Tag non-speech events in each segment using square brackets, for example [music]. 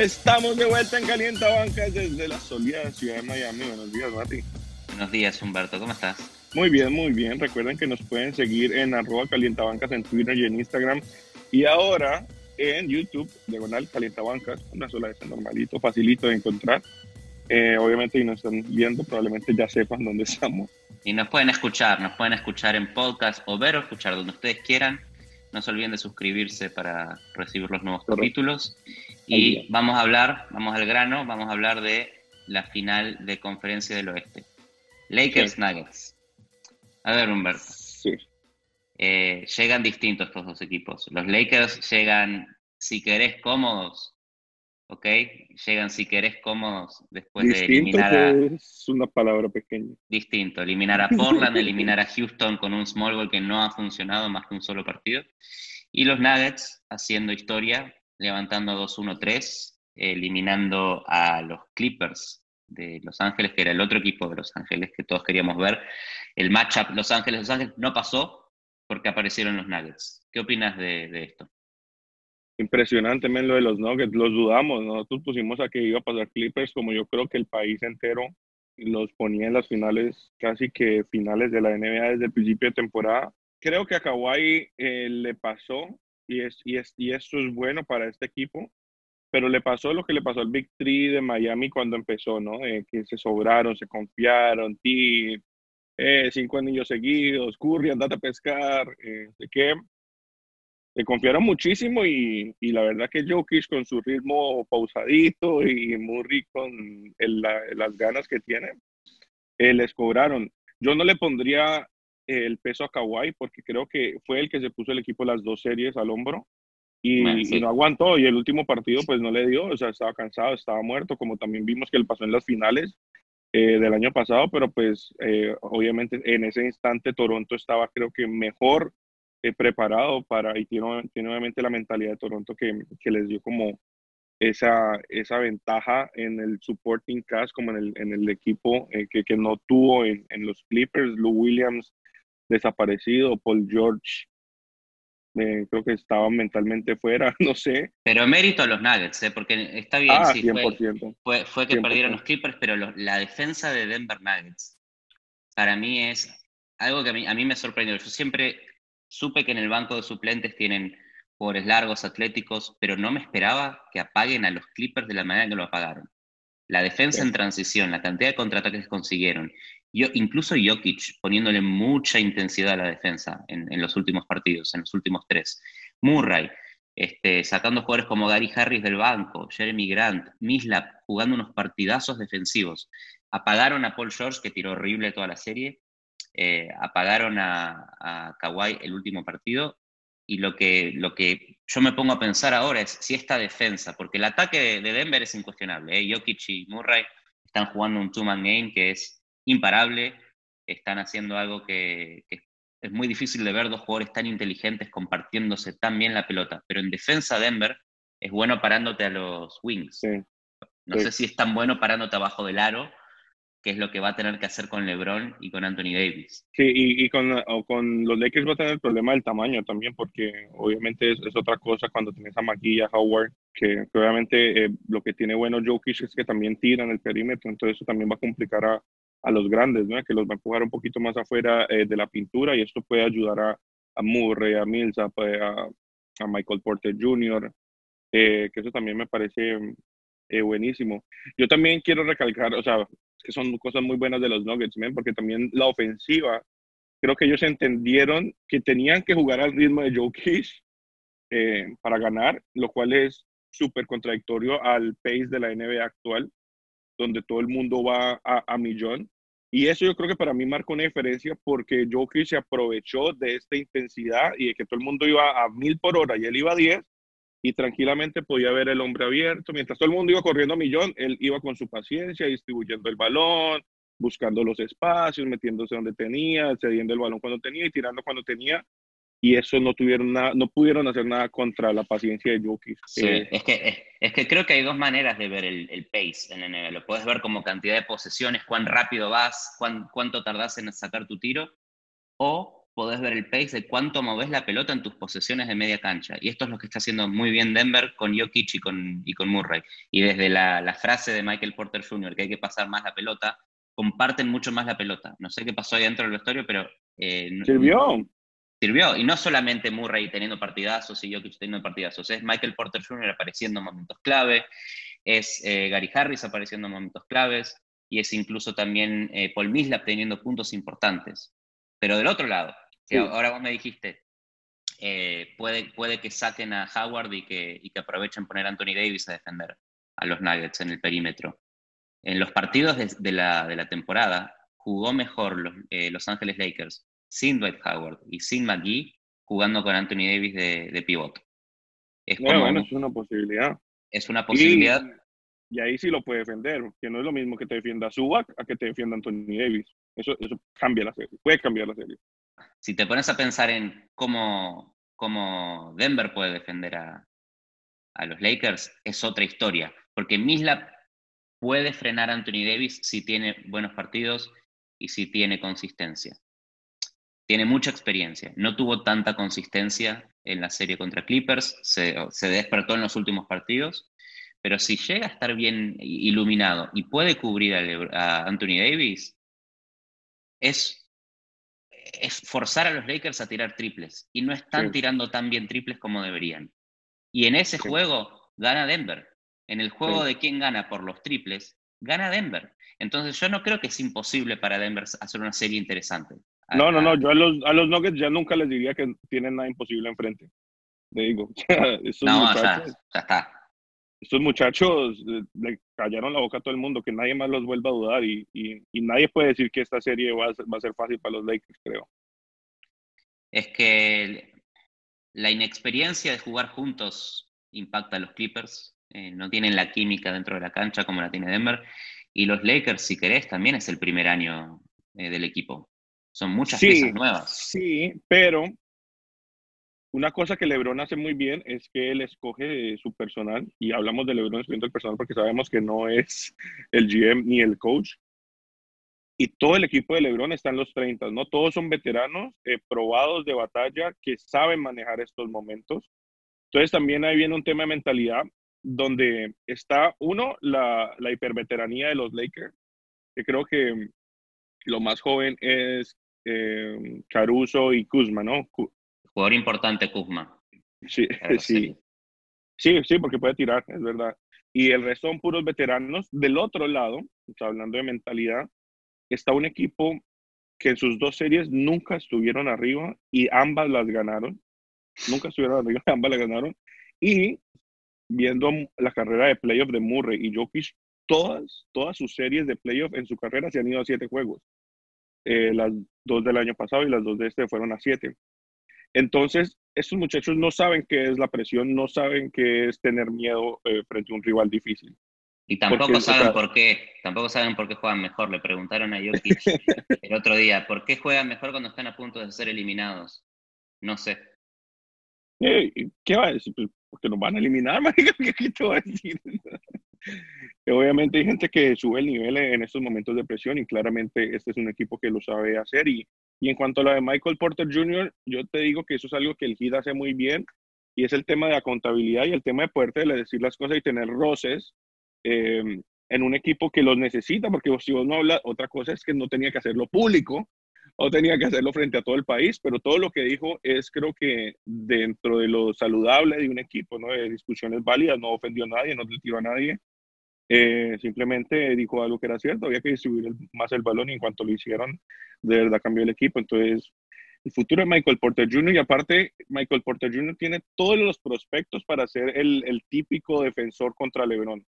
Estamos de vuelta en Calienta Bancas desde la soleada ciudad de Miami. Buenos días, Mati. Buenos días, Humberto. ¿Cómo estás? Muy bien, muy bien. Recuerden que nos pueden seguir en arroba calientabancas en Twitter y en Instagram. Y ahora en YouTube, diagonal calientabancas, una sola vez normalito, facilito de encontrar. Eh, obviamente, y nos están viendo, probablemente ya sepan dónde estamos. Y nos pueden escuchar, nos pueden escuchar en podcast o ver o escuchar donde ustedes quieran. No se olviden de suscribirse para recibir los nuevos capítulos. Y vamos a hablar, vamos al grano, vamos a hablar de la final de conferencia del oeste. Lakers Nuggets. A ver, Humberto. Sí. Eh, llegan distintos estos dos equipos. Los Lakers llegan, si querés, cómodos. ¿Ok? Llegan, si querés, cómodos después de eliminar a. Es una palabra pequeña. Distinto. Eliminar a Portland, [laughs] eliminar a Houston con un small ball que no ha funcionado más que un solo partido. Y los Nuggets haciendo historia, levantando 2-1-3, eliminando a los Clippers de Los Ángeles, que era el otro equipo de Los Ángeles que todos queríamos ver. El matchup Los Ángeles-Los Ángeles no pasó porque aparecieron los Nuggets. ¿Qué opinas de, esto? Impresionante, lo de los Nuggets, los dudamos. Nosotros pusimos a que iba a pasar Clippers, como yo creo que el país entero los ponía en las finales, casi que finales de la NBA desde el principio de temporada. Creo que a Kawhi eh, le pasó y, es, y, es, y esto es bueno para este equipo, pero le pasó lo que le pasó al Big Three de Miami cuando empezó, ¿no? Eh, que se sobraron, se confiaron, ti, eh, cinco anillos seguidos, Curry, andate a pescar, eh, de Se confiaron muchísimo y, y, la verdad que Jokic con su ritmo pausadito y Murray con las ganas que tiene, les cobraron. Yo no le pondría el peso a Kawhi porque creo que fue el que se puso el equipo las dos series al hombro y, no aguantó y el último partido pues no le dio, o sea, estaba cansado, estaba muerto, como también vimos que le pasó en las finales eh, del año pasado, pero pues eh, obviamente en ese instante Toronto estaba creo que mejor eh, preparado para, y tiene, tiene, obviamente la mentalidad de Toronto que, que les dio como esa, esa ventaja en el supporting cast, como en el, en el equipo que, que, no tuvo en, en los Clippers, Lou Williams desaparecido, Paul George eh, creo que estaba mentalmente fuera, [laughs] no sé. Pero mérito a los Nuggets, ¿eh? porque está bien, ah, sí, fue, fue, que perdieron los Clippers, pero la defensa de Denver Nuggets para mí es algo que a mí, a mí me sorprendió. Yo siempre supe que en el banco de suplentes tienen jugadores largos, atléticos, pero no me esperaba que apaguen a los Clippers de la manera que lo apagaron. La defensa en transición, la cantidad de contraataques que consiguieron yo, incluso Jokic poniéndole mucha intensidad a la defensa en, los últimos partidos, en los últimos tres. Murray, este, sacando jugadores como Gary Harris del banco, Jeremy Grant, Mislap, jugando unos partidazos defensivos. Apagaron a Paul George, que tiró horrible toda la serie. Eh, apagaron a, a Kawhi el último partido. Y lo que, lo que yo me pongo a pensar ahora es si esta defensa, porque el ataque de, Denver es incuestionable. ¿eh? Jokic y Murray están jugando un two-man game que es imparable, están haciendo algo que, es muy difícil de ver dos jugadores tan inteligentes compartiéndose tan bien la pelota, pero en defensa Denver es bueno parándote a los wings. no sé si es tan bueno parándote abajo del aro, que es lo que va a tener que hacer con LeBron y con Anthony Davis. Sí, y, con, con, los Lakers va a tener el problema del tamaño también, porque obviamente es, otra cosa cuando tienes a Maquilla, Howard, que, obviamente eh, lo que tiene bueno Jokic es que también tiran el perímetro, entonces eso también va a complicar a, a los grandes, ¿no? que los va a empujar un poquito más afuera eh, de la pintura y esto puede ayudar a, a Murray, a Mills, a, a, Michael Porter Jr., eh, que eso también me parece eh, buenísimo. Yo también quiero recalcar, o sea, que son cosas muy buenas de los Nuggets, porque también la ofensiva, creo que ellos entendieron que tenían que jugar al ritmo de Joe Kish para ganar, lo cual es súper contradictorio al pace de la NBA actual donde todo el mundo va a, millón. Y eso yo creo que para mí marcó una diferencia porque Jokic se aprovechó de esta intensidad y de que todo el mundo iba a mil por hora y él iba a diez y tranquilamente podía ver el hombre abierto. Mientras todo el mundo iba corriendo a millón, él iba con su paciencia, distribuyendo el balón, buscando los espacios, metiéndose donde tenía, cediendo el balón cuando tenía y tirando cuando tenía y eso no tuvieron nada, no pudieron hacer nada contra la paciencia de Jokic. Sí, eh, es, que, es, que creo que hay dos maneras de ver el, el pace en NBA. Lo puedes ver como cantidad de posesiones, cuán rápido vas, cuán, cuánto tardas en sacar tu tiro, o podés ver el pace de cuánto moves la pelota en tus posesiones de media cancha. Y esto es lo que está haciendo muy bien Denver con Jokic y con, y con Murray. Y desde la, frase de Michael Porter Jr., que hay que pasar más la pelota, comparten mucho más la pelota. No sé qué pasó ahí dentro del vestuario, pero... Eh, sirvió. Sirvió. Y no solamente Murray teniendo partidazos y Jokic teniendo partidazos, es Michael Porter Jr. apareciendo en momentos clave, es eh, Gary Harris apareciendo en momentos claves, y es incluso también eh, Paul Mislap teniendo puntos importantes. Pero del otro lado, ahora vos me dijiste, eh, puede, puede que saquen a Howard y que, y que aprovechen poner a Anthony Davis a defender a los Nuggets en el perímetro. En los partidos de, la, de la, temporada jugó mejor los, eh, los, Ángeles Lakers sin Dwight Howard y sin McGee jugando con Anthony Davis de, de pivot. Es, bueno, es una posibilidad. Es una posibilidad. Y, ahí sí lo puede defender, que no es lo mismo que te defienda Zubac a que te defienda Anthony Davis. Eso, eso cambia la serie, puede cambiar la serie si te pones a pensar en cómo, Denver puede defender a, los Lakers, es otra historia. Porque Misla puede frenar a Anthony Davis si tiene buenos partidos y si tiene consistencia. Tiene mucha experiencia. No tuvo tanta consistencia en la serie contra Clippers, se despertó en los últimos partidos, pero si llega a estar bien iluminado y puede cubrir a, Anthony Davis, es es forzar a los Lakers a tirar triples y no están tirando tan bien triples como deberían. Y en ese juego gana Denver. En el juego de quién gana por los triples, gana Denver. Entonces yo no creo que es imposible para Denver hacer una serie interesante. No, no, no, yo a los, a los Nuggets ya nunca les diría que tienen nada imposible enfrente. Le digo, [laughs] no, ya, ya está estos muchachos eh, le callaron la boca a todo el mundo, que nadie más los vuelva a dudar y, nadie puede decir que esta serie va a, ser, fácil para los Lakers, creo. Es que la inexperiencia de jugar juntos impacta a los Clippers, eh, no tienen la química dentro de la cancha como la tiene Denver, y los Lakers, si querés, también es el primer año eh, del equipo. Son muchas piezas nuevas. Sí, pero una cosa que LeBron hace muy bien es que él escoge su personal, y hablamos de LeBron escogiendo el personal porque sabemos que no es el GM ni el coach. Y todo el equipo de LeBron está en los 30, ¿no? Todos son veteranos, eh, probados de batalla, que saben manejar estos momentos. Entonces también ahí viene un tema de mentalidad donde está, uno, la, la hiperveteranía de los Lakers, que creo que lo más joven es eh, Caruso y Kuzma, ¿no? Jugador importante, Kuzma. Sí, sí. Sí, sí, porque puede tirar, es verdad. Y el resto son puros veteranos. Del otro lado, hablando de mentalidad, está un equipo que en sus dos series nunca estuvieron arriba y ambas las ganaron. Nunca estuvieron arriba, [laughs] ambas las ganaron. Y viendo la carrera de playoff de Murray y Jokic, todas, todas sus series de playoff en su carrera se han ido a siete juegos. Eh, las dos del año pasado y las dos de este fueron a siete. Entonces, estos muchachos no saben qué es la presión, no saben qué es tener miedo eh, frente a un rival difícil. Y tampoco saben por qué, tampoco saben por qué juegan mejor. Le preguntaron a Jokic [laughs] el otro día, ¿por qué juegan mejor cuando están a punto de ser eliminados? No sé. ¿Qué va a decir? Pues, porque nos van a eliminar, [laughs] ¿qué te va a decir? [laughs] Obviamente hay gente que sube el nivel en estos momentos de presión y claramente este es un equipo que lo sabe hacer. Y, y en cuanto a lo de Michael Porter Jr., yo te digo que eso es algo que el Heat hace muy bien y es el tema de la contabilidad y el tema de poder decir las cosas y tener roces eh, en un equipo que los necesita, porque si vos no hablas, otra cosa es que no tenía que hacerlo público o tenía que hacerlo frente a todo el país, pero todo lo que dijo es creo que dentro de lo saludable de un equipo, ¿no? de discusiones válidas, no ofendió a nadie, no le tiró a nadie, eh, simplemente dijo algo que era cierto, había que distribuir más el balón y en cuanto lo hicieron, de verdad cambió el equipo. Entonces, el futuro de Michael Porter Jr. y aparte, Michael Porter Jr. tiene todos los prospectos para ser el, el típico defensor contra LeBron.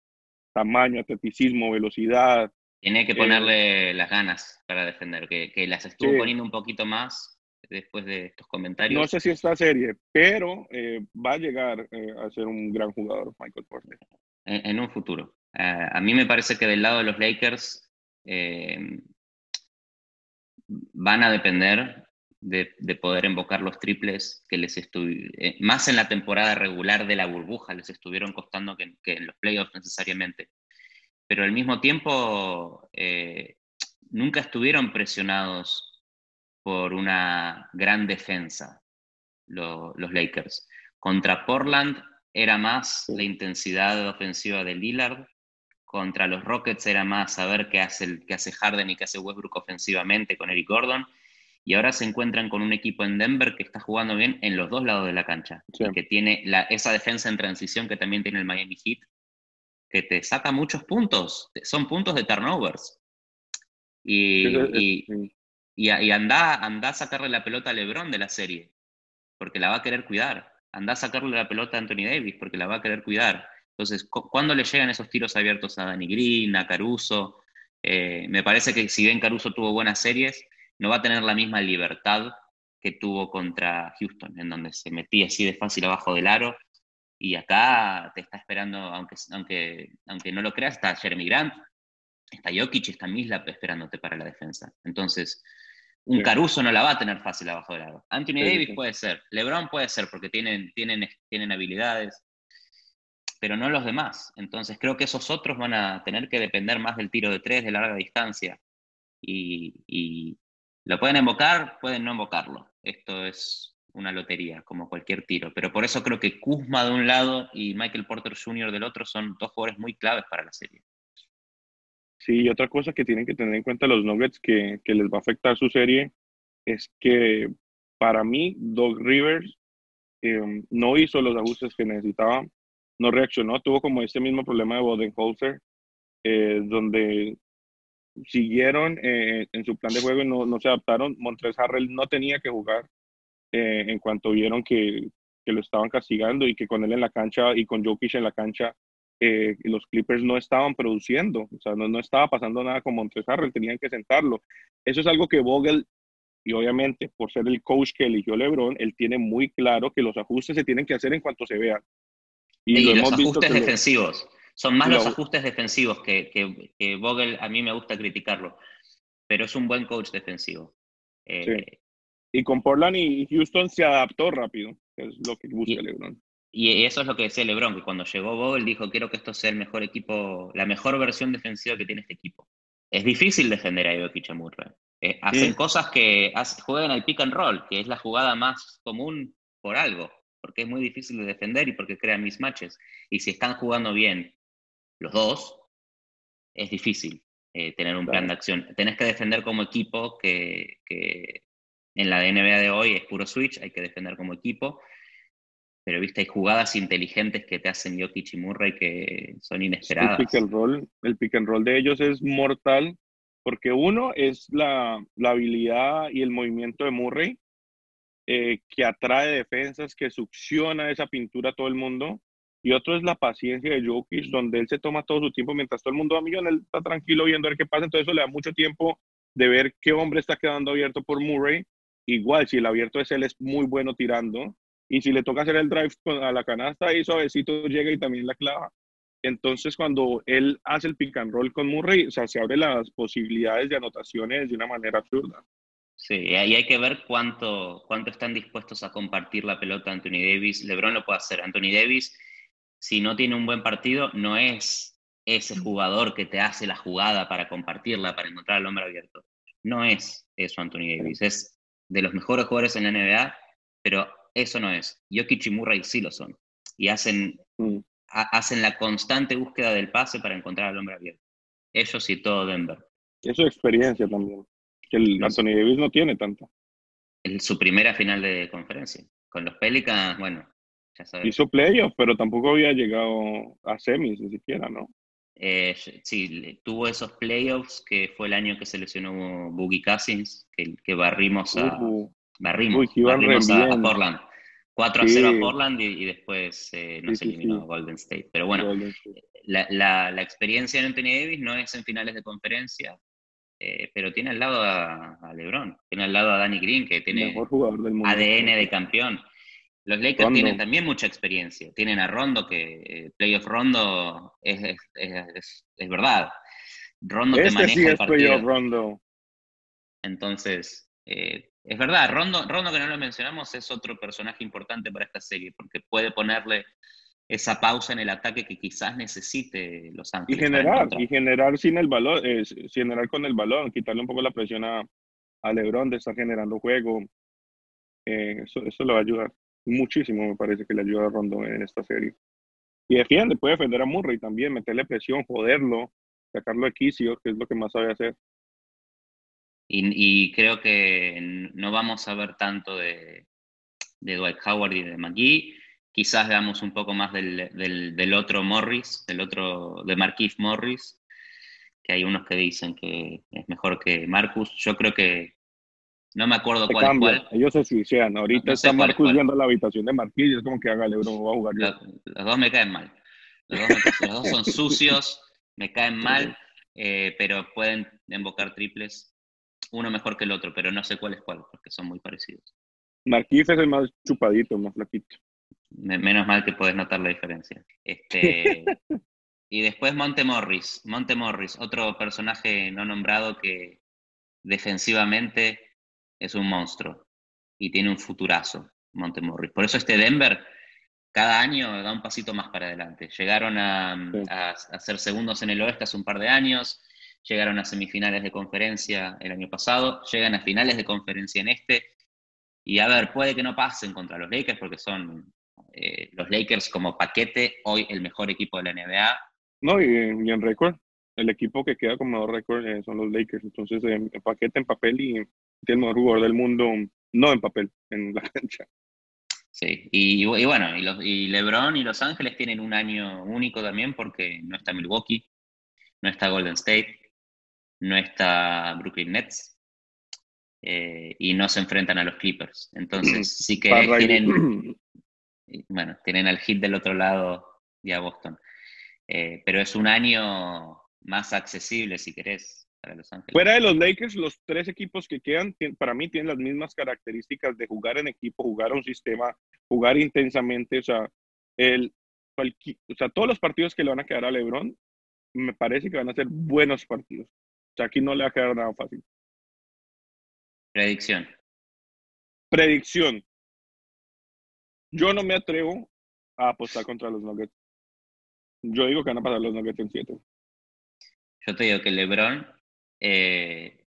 Tamaño, atleticismo, velocidad. Tiene que eh, ponerle las ganas para defender, que, que las estuvo poniendo un poquito más después de estos comentarios. No sé si esta serie, pero eh, va a llegar a ser un gran jugador Michael Porter. en un futuro. Eh, a mí me parece que del lado de los Lakers eh, van a depender de, poder invocar los triples que les eh, más en la temporada regular de la burbuja, les estuvieron costando que, en los playoffs necesariamente. Pero al mismo tiempo, nunca estuvieron presionados por una gran defensa, los Lakers. Contra Portland era más la intensidad ofensiva de Lillard, contra los Rockets era más saber qué hace, qué hace Harden y qué hace Westbrook ofensivamente con Eric Gordon, y ahora se encuentran con un equipo en Denver que está jugando bien en los dos lados de la cancha, que tiene esa defensa en transición que también tiene el Miami Heat, que te saca muchos puntos, son puntos de turnovers. Y, y, anda, anda a sacarle la pelota a LeBron de la serie, porque la va a querer cuidar. Anda a sacarle la pelota a Anthony Davis, porque la va a querer cuidar. Entonces, ¿cuándo le llegan esos tiros abiertos a Danny Green, a Caruso? Eh, me parece que si bien Caruso tuvo buenas series, no va a tener la misma libertad que tuvo contra Houston, en donde se metía así de fácil abajo del aro. Y acá te está esperando, aunque, aunque, aunque no lo creas, está Jeremy Grant, está Jokic, está Mislap esperándote para la defensa. Entonces, un Caruso no la va a tener fácil abajo del aro. Anthony Davis puede ser, LeBron puede ser porque tienen, tienen, tienen habilidades, pero no los demás. Entonces creo que esos otros van a tener que depender más del tiro de tres de larga distancia. Y, lo pueden invocar, pueden no invocarlo. Esto es una lotería, como cualquier tiro. Pero por eso creo que Kuzma de un lado y Michael Porter Jr. del otro son dos jugadores muy claves para la serie. Sí, y otra cosa que tienen que tener en cuenta los Nuggets que, les va a afectar su serie es que para mí Doug Rivers em, no hizo los ajustes que necesitaba, no reaccionó, tuvo como este mismo problema de Bodenholzer, eh, donde siguieron eh, en su plan de juego y no, no se adaptaron. Montres Harrell no tenía que jugar eh, en cuanto vieron que, que, lo estaban castigando y que con él en la cancha y con Jokic en la cancha los Clippers no estaban produciendo, o sea, no, no estaba pasando nada con Montres Harrell, tenían que sentarlo. Eso es algo que Vogel, y obviamente por ser el coach que eligió LeBron, él tiene muy claro que los ajustes se tienen que hacer en cuanto se vean. Y, los ajustes defensivos. Son más los ajustes defensivos que, que, Vogel, a mí me gusta criticarlo, pero es un buen coach defensivo. Eh, y con Portland y Houston se adaptó rápido, que es lo que busca LeBron. Y eso es lo que decía LeBron, que cuando llegó Vogel dijo, quiero que esto sea el mejor equipo, la mejor versión defensiva que tiene este equipo. Es difícil defender a Jokic Murray. Eh, hacen cosas que juegan al pick and roll, que es la jugada más común por algo, porque es muy difícil de defender y porque crean mismatches. Y si están jugando bien los dos, es difícil eh, tener un plan de acción. Tenés que defender como equipo, que, que en la NBA de hoy es puro switch, hay que defender como equipo pero viste, hay jugadas inteligentes que te hacen Jokic y Murray que son inesperadas. El pick and roll, el pick and roll de ellos es mortal, porque uno es la, la habilidad y el movimiento de Murray, eh, que atrae defensas, que succiona esa pintura a todo el mundo, y otro es la paciencia de Jokic, donde él se toma todo su tiempo mientras todo el mundo va a millón, él está tranquilo viendo a ver qué pasa, entonces eso le da mucho tiempo de ver qué hombre está quedando abierto por Murray. Igual, si el abierto es él, es muy bueno tirando, y si le toca hacer el drive a la canasta, ahí suavecito llega y también la clava. Entonces, cuando él hace el pick and roll con Murray, o sea, se abren las posibilidades de anotaciones de una manera absurda. Sí, y ahí hay que ver cuánto, cuánto están dispuestos a compartir la pelota Anthony Davis. LeBron lo puede hacer. Anthony Davis, si no tiene un buen partido, no es ese jugador que te hace la jugada para compartirla, para encontrar al hombre abierto. No es eso Anthony Davis. Es de los mejores jugadores en la NBA, pero eso no es. Jokic y Murray sí lo son. Y hacen, mm. hacen la constante búsqueda del pase para encontrar al hombre abierto. Ellos y todo Denver. Eso es experiencia también. Que el Anthony Davis no tiene tanta. Es su primera final de conferencia. Con los Pelicans, bueno, ya sabes. Hizo playoffs, pero tampoco había llegado a semis ni siquiera, ¿no? Eh, sí, tuvo esos playoffs que fue el año que se lesionó Boogie Cousins, que, que barrimos a, Barrimos, a, Portland. 4 a 0 a Portland y, después eh, nos eliminó Golden State. Pero bueno, la, la, experiencia de Anthony Davis no es en finales de conferencia, eh, pero tiene al lado a, LeBron, tiene al lado a Danny Green, que tiene ADN de campeón. Los Lakers tienen también mucha experiencia. Tienen a Rondo, que eh, playoff Rondo es, es, es, verdad. Rondo te maneja el partido. Rondo. Entonces, eh, es verdad, Rondo, Rondo, que no lo mencionamos, es otro personaje importante para esta serie, porque puede ponerle esa pausa en el ataque que quizás necesite Los Ángeles. Y generar, y generar sin el balón, generar con el balón, quitarle un poco la presión a, a LeBron de estar generando juego. Eh, eso, eso le va a ayudar muchísimo, me parece que le ayuda a Rondo en esta serie. Y defiende, puede defender a Murray también, meterle presión, joderlo, sacarlo de quicio, que es lo que más sabe hacer. Y, creo que no vamos a ver tanto de, de Dwight Howard y de McGee. Quizás veamos un poco más del, del, otro Morris, del otro, de Marquise Morris, que hay unos que dicen que es mejor que Marcus. Yo creo que no me acuerdo cuál es cuál. Ellos se suicidan. Ahorita está Marcus viendo la habitación de Marquis y es como que hágale, bro, voy a jugar yo. Los, dos me caen mal. Los dos, son sucios, me caen mal, eh, pero pueden invocar triples. Uno mejor que el otro, pero no sé cuál es cuál, porque son muy parecidos. Marquis es el más chupadito, más flaquito. Menos mal que puedes notar la diferencia. Este, [laughs] y después Monte Morris. Monte Morris, otro personaje no nombrado que defensivamente es un monstruo y tiene un futurazo, Montemorris. Por eso este Denver cada año da un pasito más para adelante. Llegaron a, ser segundos en el oeste hace un par de años, llegaron a semifinales de conferencia el año pasado, llegan a finales de conferencia en este. Y a ver, puede que no pasen contra los Lakers porque son eh, los Lakers como paquete, hoy el mejor equipo de la NBA. No, y, en récord, el equipo que queda como mejor récord eh, son los Lakers. Entonces, en paquete, en papel y el mejor jugador del mundo, no en papel, en la [laughs] cancha. Sí, y, bueno, y, los, y LeBron y Los Ángeles tienen un año único también porque no está Milwaukee, no está Golden State, no está Brooklyn Nets eh, y no se enfrentan a los Clippers. Entonces sí que tienen, [clears throat] bueno, tienen al hit del otro lado y a Boston. Eh, pero es un año más accesible, si querés, Fuera de los Lakers, los tres equipos que quedan, para mí tienen las mismas características de jugar en equipo, jugar a un sistema, jugar intensamente. O sea, el, o sea, todos los partidos que le van a quedar a LeBron, me parece que van a ser buenos partidos. O sea, aquí no le va a quedar nada fácil. Predicción. Predicción. Yo no me atrevo a apostar contra los Nuggets. Yo digo que van a los Nuggets en 7. Yo te digo que LeBron eh,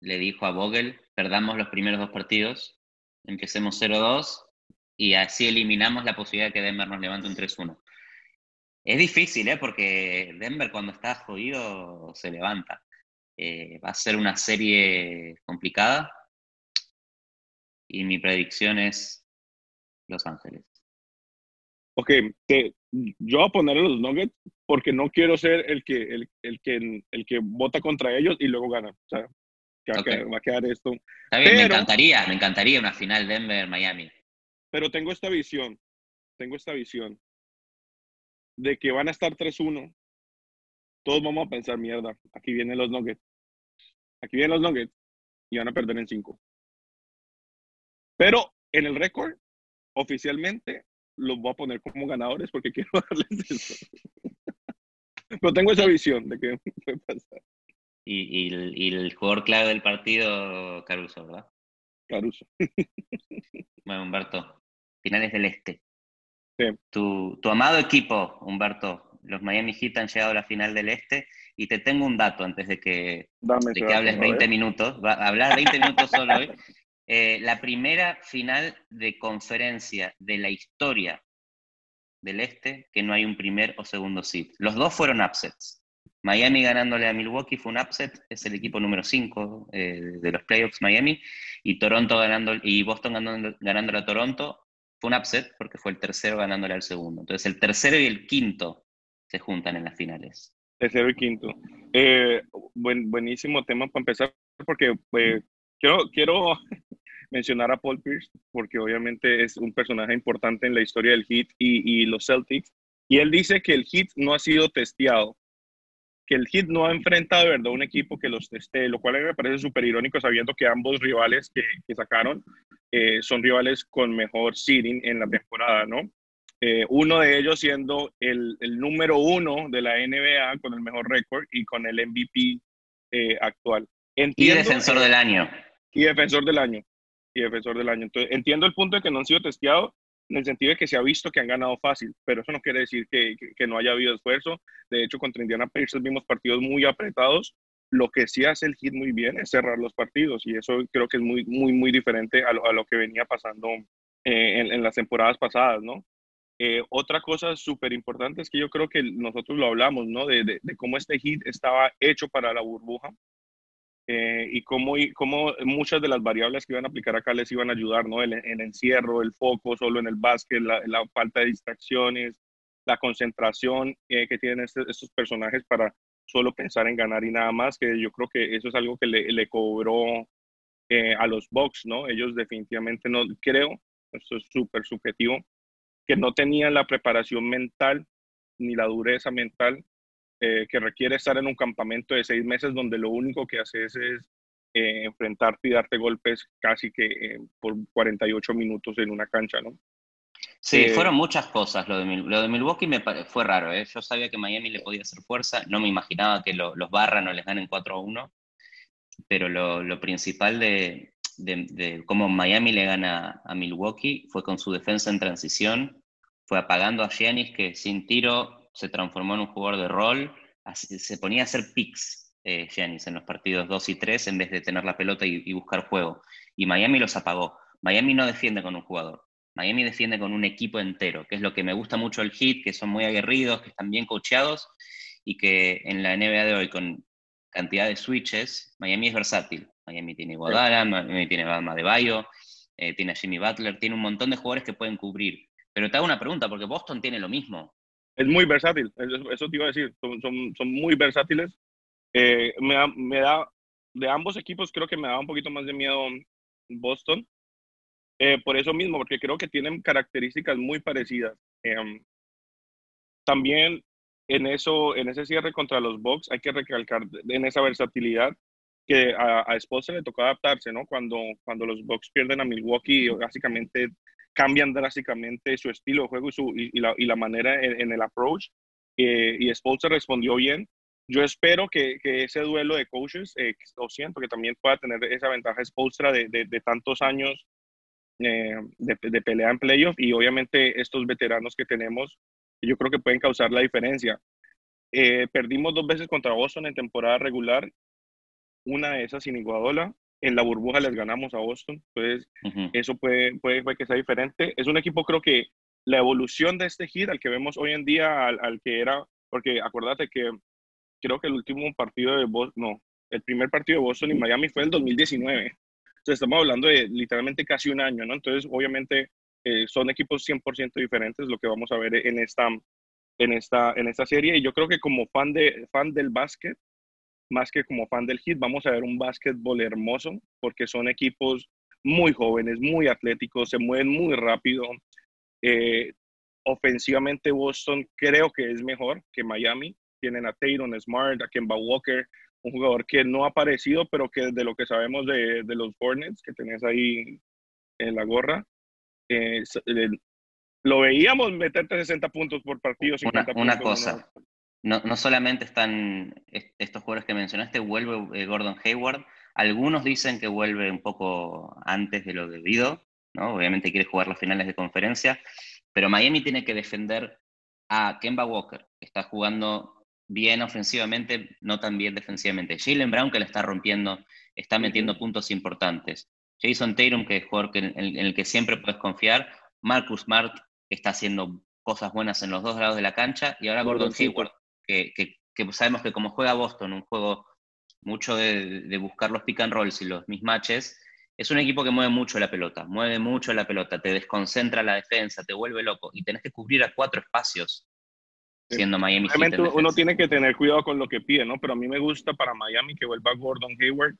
le dijo a Vogel, perdamos los primeros dos partidos, empecemos 0-2 y así eliminamos la posibilidad de que Denver nos levante un 3-1. Es difícil, ¿eh? porque Denver cuando está jodido se levanta. Eh, va a ser una serie complicada y mi predicción es Los Ángeles. Ok, te, yo voy a poner los Nuggets porque no quiero ser el que, el, el que, el que vota contra ellos y luego gana. O sea, que va, a quedar, esto. Está bien, me encantaría, me encantaría una final Denver-Miami. Pero tengo esta visión, tengo esta visión de que van a estar 3-1. Todos vamos a pensar, mierda, aquí vienen los Nuggets. Aquí vienen los Nuggets y van a perder en 5. Pero en el récord, oficialmente, los voy a poner como ganadores porque [laughs] quiero darles eso. Pero tengo esa visión de que [laughs] puede pasar. Y, y, el, jugador clave del partido, Caruso, ¿verdad? Caruso. Bueno, Humberto, finales del Este. Sí. Tu, tu amado equipo, Humberto, los Miami Heat han llegado a la final del Este y te tengo un dato antes de que, de que hables 20 minutos. Va a hablar 20 minutos solo hoy. [laughs] Eh, la primera final de conferencia de la historia del Este que no hay un primer o segundo seed. Los dos fueron upsets. Miami ganándole a Milwaukee fue un upset, es el equipo número 5 eh, de los playoffs Miami, y Toronto ganando, y Boston ganando, ganándole a Toronto fue un upset porque fue el tercero ganándole al segundo. Entonces el tercero y el quinto se juntan en las finales. Tercero y quinto. Eh, buen, buenísimo tema para empezar, porque quiero, quiero mencionar a Paul Pierce, porque obviamente es un personaje importante en la historia del Heat y, los Celtics. Y él dice que el Heat no ha sido testeado, que el Heat no ha enfrentado de verdad un equipo que los teste, lo cual me parece súper irónico sabiendo que ambos rivales que, sacaron eh, son rivales con mejor seeding en la temporada, ¿no? Eh, uno de ellos siendo el, el, número uno de la NBA con el mejor récord y con el MVP eh, actual. y defensor del año. Y defensor del año y defensor del año. Entonces, entiendo el punto de que no han sido testeados en el sentido de que se ha visto que han ganado fácil, pero eso no quiere decir que, que, no haya habido esfuerzo. De hecho, contra Indiana Pacers vimos partidos muy apretados Lo que sí hace el hit muy bien es cerrar los partidos y eso creo que es muy, muy, muy diferente a lo, que venía pasando eh, en, las temporadas pasadas, ¿no? Eh, otra cosa súper importante es que yo creo que nosotros lo hablamos, ¿no? De, de, cómo este hit estaba hecho para la burbuja eh, y, cómo, cómo muchas de las variables que iban a aplicar acá les iban a ayudar, ¿no? El, encierro, el foco solo en el básquet, la, falta de distracciones, la concentración que tienen este, estos personajes para solo pensar en ganar y nada más, que yo creo que eso es algo que le, le cobró eh, a los Bucks, ¿no? Ellos definitivamente no, creo, esto es súper subjetivo, que no tenían la preparación mental ni la dureza mental eh, que requiere estar en un campamento de seis meses donde lo único que haces es eh, enfrentarte y darte golpes casi que por 48 minutos en una cancha, ¿no? Sí, eh, fueron muchas cosas. Lo de, lo de Milwaukee me fue raro. ¿eh? Yo sabía que Miami le podía hacer fuerza. No me imaginaba que los Barra no les ganen 4 a 1. Pero lo, principal de, cómo Miami le gana a Milwaukee fue con su defensa en transición. Fue apagando a Giannis, que sin tiro se transformó en un jugador de rol. se ponía a hacer picks eh, Giannis en los partidos 2 y 3 en vez de tener la pelota y buscar juego. Y Miami los apagó. Miami no defiende con un jugador Miami defiende con un equipo entero, que es lo que me gusta mucho el Heat, que son muy aguerridos, que están bien coacheados y que en la NBA de hoy con cantidad de switches, Miami es versátil. Miami tiene Guadalajara, Miami tiene Bama de Bayo, eh, tiene a Jimmy Butler, tiene un montón de jugadores que pueden cubrir. Pero te hago una pregunta, porque Boston tiene lo mismo. Es muy versátil, eso, te iba a decir, son, muy versátiles. Eh, me, me da, de ambos equipos creo que me da un poquito más de miedo Boston, eh, por eso mismo, porque creo que tienen características muy parecidas. Em, también en, eso, en ese cierre contra los Bucks hay que recalcar en esa versatilidad que a, a se le tocó adaptarse, ¿no? Cuando, cuando los Bucks pierden a Milwaukee, básicamente cambian drásticamente su estilo de juego y, su, y, la, y la, manera en, el approach. Eh, y Spolster respondió bien. Yo espero que, que ese duelo de coaches, eh, lo siento, que también pueda tener esa ventaja Spolstra de, de, de tantos años eh, de, pelea en playoff y obviamente estos veteranos que tenemos, yo creo que pueden causar la diferencia. Eh, perdimos dos veces contra Boston en temporada regular, una de esas sin Iguadola, en la burbuja les ganamos a Boston, entonces eso puede, puede, que sea diferente. Es un equipo creo que la evolución de este hit al que vemos hoy en día, al, al que era, porque acuérdate que creo que el último partido de Boston, no, el primer partido de Boston y Miami fue el 2019. Entonces, estamos hablando de literalmente casi un año, ¿no? Entonces, obviamente, eh, son equipos 100% diferentes lo que vamos a ver en esta, en, esta, en esta serie. Y yo creo que como fan, de, fan del básquet, más que como fan del hit, vamos a ver un básquetbol hermoso, porque son equipos muy jóvenes, muy atléticos, se mueven muy rápido. Eh, ofensivamente, Boston creo que es mejor que Miami. Tienen a Tatum, Smart, a Kemba Walker, un jugador que no ha aparecido, pero que de lo que sabemos de, de los Hornets que tenés ahí en la gorra, eh, lo veíamos meterte 60 puntos por partido. 50 una, cosa, no, no, solamente están estos jugadores que mencionaste, vuelve eh, Gordon Hayward, algunos dicen que vuelve un poco antes de lo debido, ¿no? obviamente quiere jugar las finales de conferencia, pero Miami tiene que defender a Kemba Walker, que está jugando bien ofensivamente, no tan bien defensivamente. Jalen Brown que le está rompiendo, está metiendo puntos importantes. Jason Tatum, que es jugador en, el que siempre puedes confiar. Marcus Smart, que está haciendo cosas buenas en los dos lados de la cancha. Y ahora Gordon Hayward, que, sabemos que como juega Boston, un juego mucho de, buscar los pick and rolls y los mismatches, es un equipo que mueve mucho la pelota, mueve mucho la pelota, te desconcentra la defensa, te vuelve loco y tenés que cubrir a cuatro espacios siendo Miami. Obviamente uno tiene que tener cuidado con lo que pide, ¿no? Pero a mí me gusta para Miami que vuelva Gordon Hayward,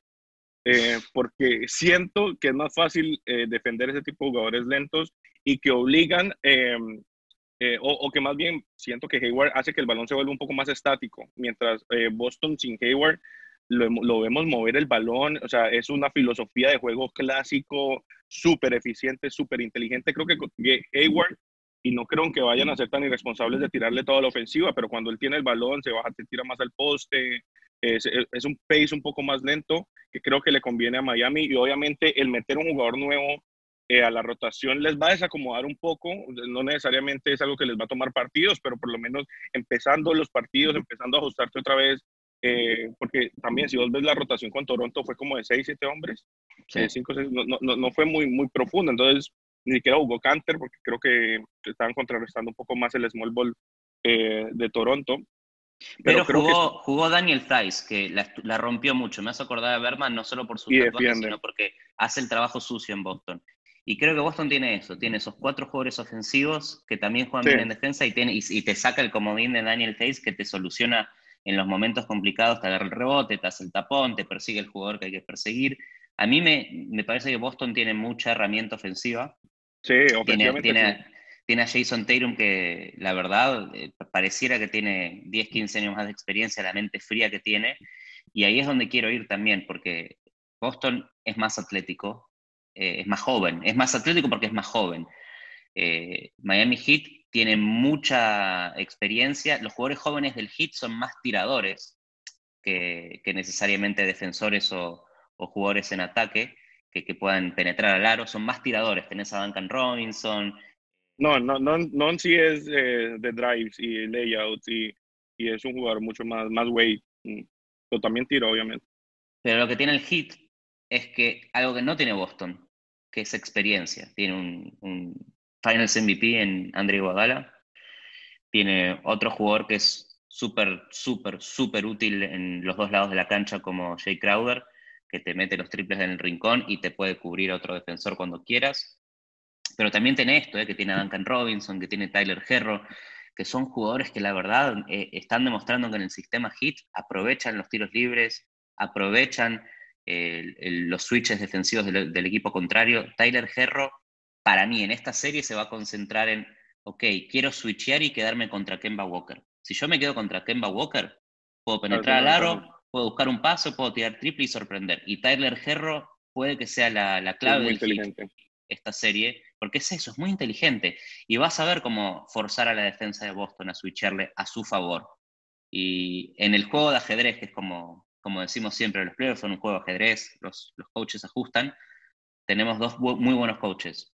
eh, [laughs] porque siento que es más fácil eh, defender ese tipo de jugadores lentos y que obligan, em, eh, o, que más bien siento que Hayward hace que el balón se vuelva un poco más estático, mientras Boston sin Hayward lo, lo, vemos mover el balón, o sea, es una filosofía de juego clásico, súper eficiente, súper inteligente. Creo que Hayward y no creo que vayan a ser tan irresponsables de tirarle toda la ofensiva, pero cuando él tiene el balón se baja, te tira más al poste, es, es, un pace un poco más lento que creo que le conviene a Miami y obviamente el meter un jugador nuevo eh, a la rotación les va a desacomodar un poco, no necesariamente es algo que les va a tomar partidos, pero por lo menos empezando los partidos, empezando a ajustarte otra vez eh, porque también si vos ves la rotación con Toronto fue como de 6, 7 hombres, sí. 5, eh, no, no, no, fue muy, muy profunda, entonces ni siquiera jugó Canter porque creo que estaban contrarrestando un poco más el small ball eh, de Toronto. Pero, jugó, jugó Daniel Tice, que la, rompió mucho. Me hace acordar de Berman no solo por su tatuaje, sino porque hace el trabajo sucio en Boston. Y creo que Boston tiene eso, tiene esos cuatro jugadores ofensivos que también juegan bien en defensa y, tiene, y, te saca el comodín de Daniel Tice que te soluciona en los momentos complicados, te agarra el rebote, te hace el tapón, te persigue el jugador que hay que perseguir. A mí me, me parece que Boston tiene mucha herramienta ofensiva. Sí, ofensivamente tiene, tiene a Jason Tatum que la verdad eh, pareciera que tiene 10, 15 años más de experiencia, la mente fría que tiene, y ahí es donde quiero ir también, porque Boston es más atlético, eh, es más joven, es más atlético porque es más joven. Eh, Miami Heat tiene mucha experiencia, los jugadores jóvenes del Heat son más tiradores que, necesariamente defensores o, jugadores en ataque que, que, puedan penetrar al aro, son más tiradores, tenés a Duncan Robinson, no, no, no, no sí es eh, de drives y layouts y, y, es un jugador mucho más, más weight, mm, pero también tiro, obviamente. Pero lo que tiene el hit es que algo que no tiene Boston, que es experiencia. Tiene un, Finals MVP en Andre Guadala, tiene otro jugador que es súper, súper, súper útil en los dos lados de la cancha como Jay Crowder, que te mete los triples en el rincón y te puede cubrir otro defensor cuando quieras. Pero también tiene esto, eh, que tiene a Duncan Robinson, que tiene Tyler Herro, que son jugadores que la verdad eh, están demostrando que en el sistema HIT aprovechan los tiros libres, aprovechan los switches defensivos del, equipo contrario. Tyler Herro, para mí, en esta serie se va a concentrar en, ok, quiero switchear y quedarme contra Kemba Walker. Si yo me quedo contra Kemba Walker, puedo penetrar al aro, puedo buscar un paso, puedo tirar triple y sorprender. Y Tyler Herro puede que sea la, clave hit esta serie, porque es eso, es muy inteligente. Y vas a ver cómo forzar a la defensa de Boston a switcharle a su favor. Y en el juego de ajedrez, que es como, como decimos siempre, los players son un juego de ajedrez, los, los coaches ajustan, tenemos dos muy buenos coaches.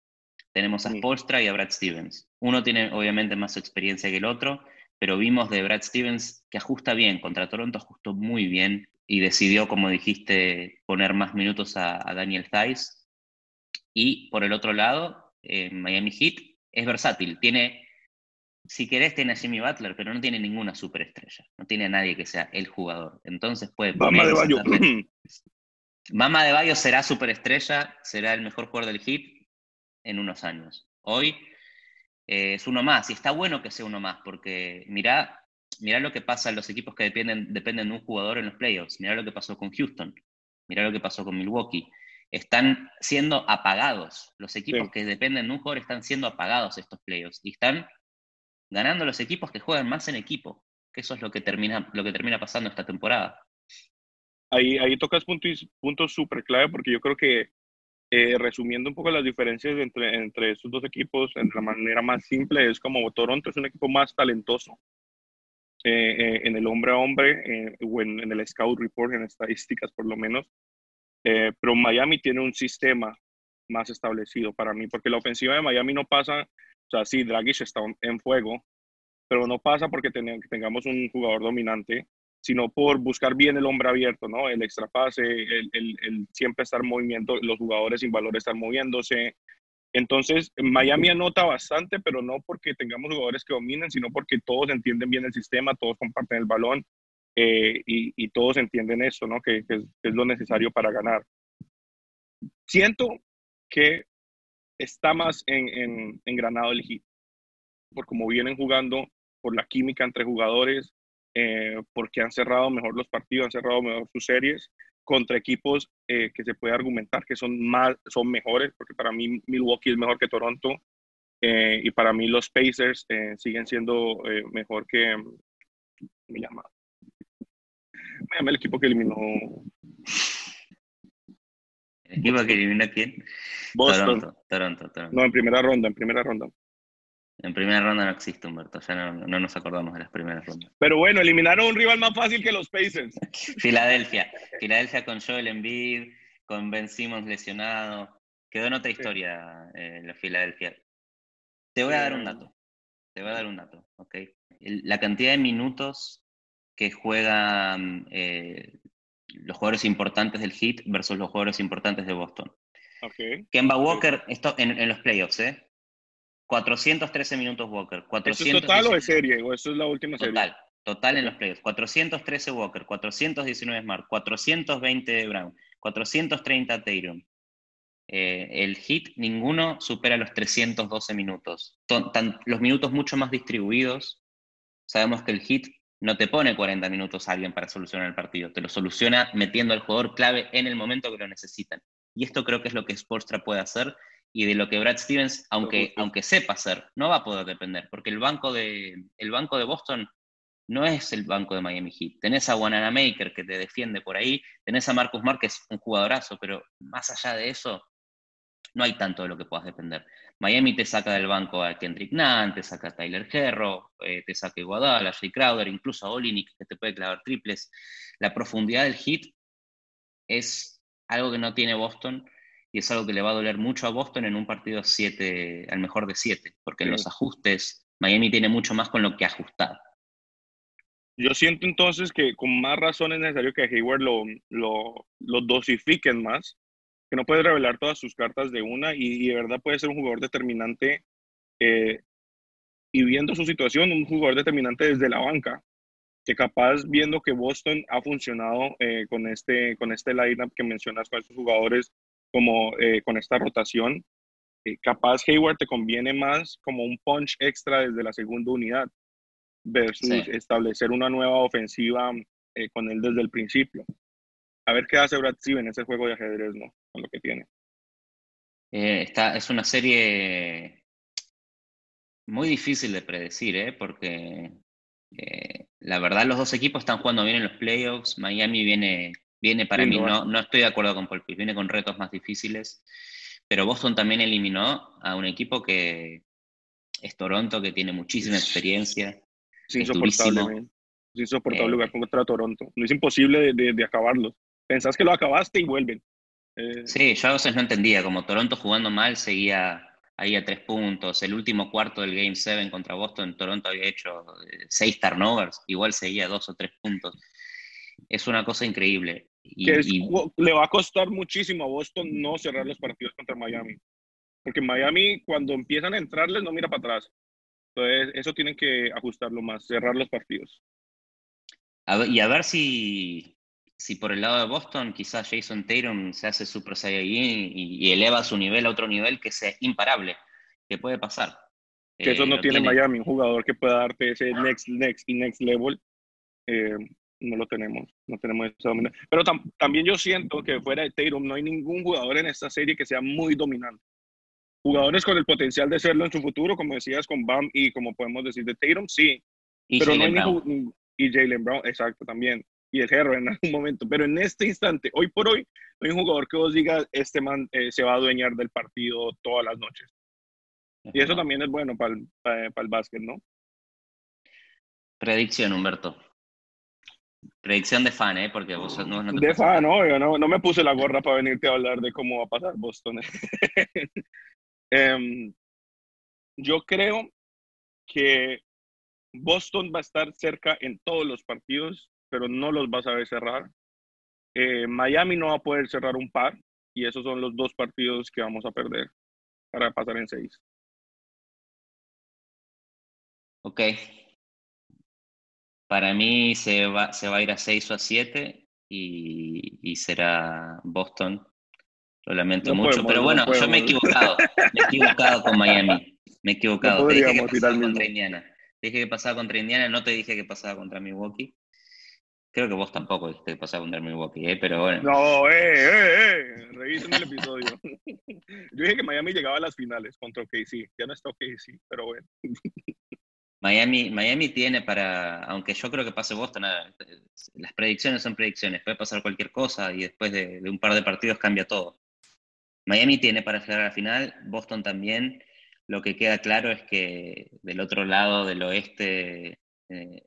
Tenemos a Spolstra y a Brad Stevens. Uno tiene obviamente más experiencia que el otro, pero vimos de Brad Stevens que ajusta bien, contra Toronto ajustó muy bien y decidió, como dijiste, poner más minutos a, a Daniel Thais y por el otro lado, Miami Heat es versátil. Tiene, si querés, tiene a Jimmy Butler, pero no tiene ninguna superestrella. No tiene a nadie que sea el jugador. Entonces puede Mama de Bayo. [laughs] Mama de Bayo será superestrella, será el mejor jugador del Heat en unos años. Hoy eh, es uno más, y está bueno que sea uno más, porque mirá, mirá lo que pasa en los equipos que dependen, dependen de un jugador en los playoffs. Mirá lo que pasó con Houston. Mirá lo que pasó con Milwaukee están siendo apagados. Los equipos que dependen de un jugador están siendo apagados estos playoffs y están ganando los equipos que juegan más en equipo, que eso es lo que termina, lo que termina pasando esta temporada. Ahí, ahí tocas puntos puntos súper clave porque yo creo que eh, resumiendo un poco las diferencias entre, entre estos dos equipos, de la manera más simple, es como Toronto es un equipo más talentoso eh, eh, en el hombre a hombre o en, en, el Scout Report, en estadísticas por lo menos. Pero Miami tiene un sistema más establecido para mí, porque la ofensiva de Miami no pasa, o sea, sí, Dragic está en fuego, pero no pasa porque tengamos un jugador dominante, sino por buscar bien el hombre abierto, ¿no? El extra pase, el, el, siempre estar movimiento, los jugadores sin valor están moviéndose. Entonces, Miami anota bastante, pero no porque tengamos jugadores que dominen, sino porque todos entienden bien el sistema, todos comparten el balón eh, y, todos entienden eso, ¿no? Que, es, lo necesario para ganar. Siento que está más en, en, engranado el hit, por cómo vienen jugando, por la química entre jugadores, eh, porque han cerrado mejor los partidos, han cerrado mejor sus series contra equipos eh, que se puede argumentar que son, más, son mejores, porque para mí Milwaukee es mejor que Toronto y para mí los Pacers siguen siendo mejor que, me llama, me llama el equipo que eliminó. ¿El equipo que eliminó a quién? Boston. Toronto, Toronto, No, en primera ronda, en primera ronda. En primera ronda no existe, Humberto. Ya no, no, nos acordamos de las primeras rondas. Pero bueno, eliminaron un rival más fácil que los Pacers. [laughs] Filadelfia. Filadelfia con Joel Embiid, con Ben Simmons lesionado. Quedó en otra historia eh, la Filadelfia. Te voy a dar un dato. Te voy a dar un dato, ¿ok? la cantidad de minutos que juegan eh, los jugadores importantes del Heat versus los jugadores importantes de Boston. Okay. Kemba Walker, esto en, los playoffs, ¿eh? 413 minutos Walker. 400, ¿Eso es total o de serie? ¿O eso es la última serie? Total, total en los playoffs. 413 Walker, 419 Smart, 420 Brown, 430 Tatum. Eh, el hit, ninguno supera los 312 minutos. los minutos mucho más distribuidos. Sabemos que el hit no te pone 40 minutos a alguien para solucionar el partido, te lo soluciona metiendo al jugador clave en el momento que lo necesitan. Y esto creo que es lo que Sportstra puede hacer y de lo que Brad Stevens, aunque, aunque sepa hacer, no va a poder depender, porque el banco, de, el banco de Boston no es el banco de Miami Heat. Tenés a Maker que te defiende por ahí, tenés a Marcus Márquez, un jugadorazo, pero más allá de eso, no hay tanto de lo que puedas depender. Miami te saca del banco a Kendrick Nunn, te saca a Tyler Herro, eh, te saca a Iguodala, a Jay Crowder, incluso a Olinik, que te puede clavar triples. La profundidad del hit es algo que no tiene Boston y es algo que le va a doler mucho a Boston en un partido 7, al mejor de 7, porque en los ajustes Miami tiene mucho más con lo que ajustar. Yo siento entonces que con más razón es necesario que Hayward lo, lo, lo dosifiquen más que no puede revelar todas sus cartas de una y, de verdad puede ser un jugador determinante eh, y viendo su situación, un jugador determinante desde la banca, que capaz viendo que Boston ha funcionado eh, con, este, con este lineup que mencionas con estos jugadores, como eh, con esta rotación, capaz Hayward te conviene más como un punch extra desde la segunda unidad versus establecer una nueva ofensiva con él desde el principio a ver qué hace Brad Steven en ese juego de ajedrez, ¿no? Con lo que tiene. Eh, está, es una serie muy difícil de predecir, ¿eh? Porque eh, la verdad los dos equipos están jugando bien en los playoffs. Miami viene, viene para mí, no, no estoy de acuerdo con Paul Pierce, viene con retos más difíciles. Pero Boston también eliminó a un equipo que es Toronto, que tiene muchísima experiencia. Es insoportable, es insoportable jugar contra Toronto. No es imposible de, de, acabarlo pensás que lo acabaste y vuelven. Eh, sí, yo a veces no entendía, como Toronto jugando mal seguía ahí a tres puntos, el último cuarto del Game 7 contra Boston, Toronto había hecho eh, seis turnovers, igual seguía dos o tres puntos. Es una cosa increíble. Y, le va a costar muchísimo a Boston no cerrar los partidos contra Miami. Porque Miami, cuando empiezan a entrarles, no mira para atrás. Entonces, eso tienen que ajustarlo más, cerrar los partidos. y a ver si, si por el lado de Boston quizás Jason Tatum se hace Super Saiyajin y, y eleva su nivel a otro nivel que sea imparable, que puede pasar. Que eso eh, no tiene, Miami, un jugador que pueda darte ese next, next y next level. Eh, no lo tenemos, no tenemos esa dominancia. Pero también yo siento que fuera de Tatum no hay ningún jugador en esta serie que sea muy dominante. Jugadores con el potencial de serlo en su futuro, como decías con Bam y como podemos decir de Tatum, sí. Y pero no hay y Jalen Brown, exacto, también y el Herro en algún momento, pero en este instante, hoy por hoy, no hay un jugador que vos digas, este man eh, se va a adueñar del partido todas las noches. Y eso también es bueno para el, para, el básquet, ¿no? Predicción, Humberto. Predicción de fan, ¿eh? Porque vos no, De fan, no, yo no, no, me puse la gorra para venirte a hablar de cómo va a pasar Boston. [laughs] Em, yo creo que Boston va a estar cerca en todos los partidos pero no los vas a ver cerrar. Eh, Miami no va a poder cerrar un par y esos son los dos partidos que vamos a perder para pasar en seis. Ok. Para mí se va, se va a ir a seis o a siete y, será Boston. Lo lamento mucho, pero bueno, yo me he equivocado. Me he equivocado con Miami. Me he equivocado. te dije que pasaba contra Indiana. Te dije que pasaba contra Indiana, no te dije que pasaba contra Milwaukee. Creo que vos tampoco que pasaba contra Milwaukee, ¿eh? pero bueno. No, eh, eh, eh. Revisen el episodio. [laughs] Yo dije que Miami llegaba a las finales contra OKC. Ya no está OKC, pero bueno. Miami, Miami tiene para, aunque yo creo que pase Boston, las predicciones son predicciones, puede pasar cualquier cosa y después de, un par de partidos cambia todo. Miami tiene para llegar a la final, Boston también. Lo que queda claro es que del otro lado del oeste eh,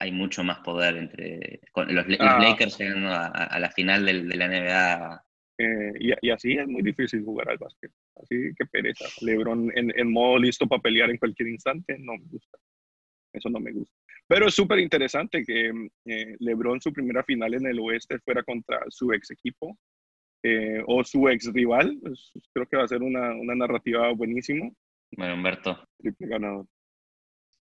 hay mucho más poder entre los, ah. Lakers llegando a, la final de la NBA. Eh, y, así es muy difícil jugar al básquet. Así que pereza. LeBron en, modo listo para pelear en cualquier instante, no me gusta. Eso no me gusta. Pero es súper interesante que eh, LeBron su primera final en el oeste fuera contra su ex equipo eh, o su ex rival. Pues, creo que va a ser una, una narrativa buenísima. Bueno, Humberto. Triple ganador.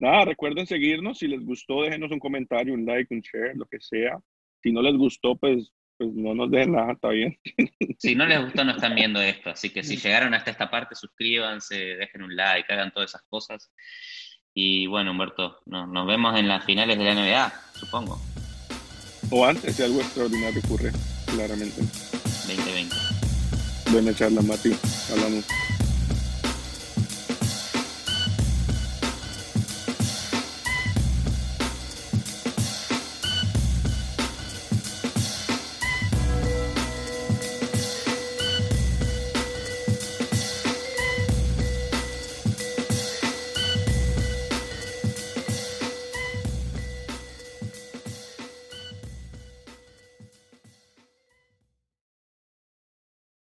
Nada, recuerden seguirnos. Si les gustó, déjenos un comentario, un like, un share, lo que sea. Si no les gustó, pues, pues no nos dejen nada, está bien. [laughs] Si no les gustó, no están viendo esto. Así que si llegaron hasta esta parte, suscríbanse, dejen un like, hagan todas esas cosas. Y bueno, Humberto, nos vemos en las finales de la NBA, supongo. O antes, si algo extraordinario ocurre, claramente. 2020. Buena charla, Mati. Hablamos.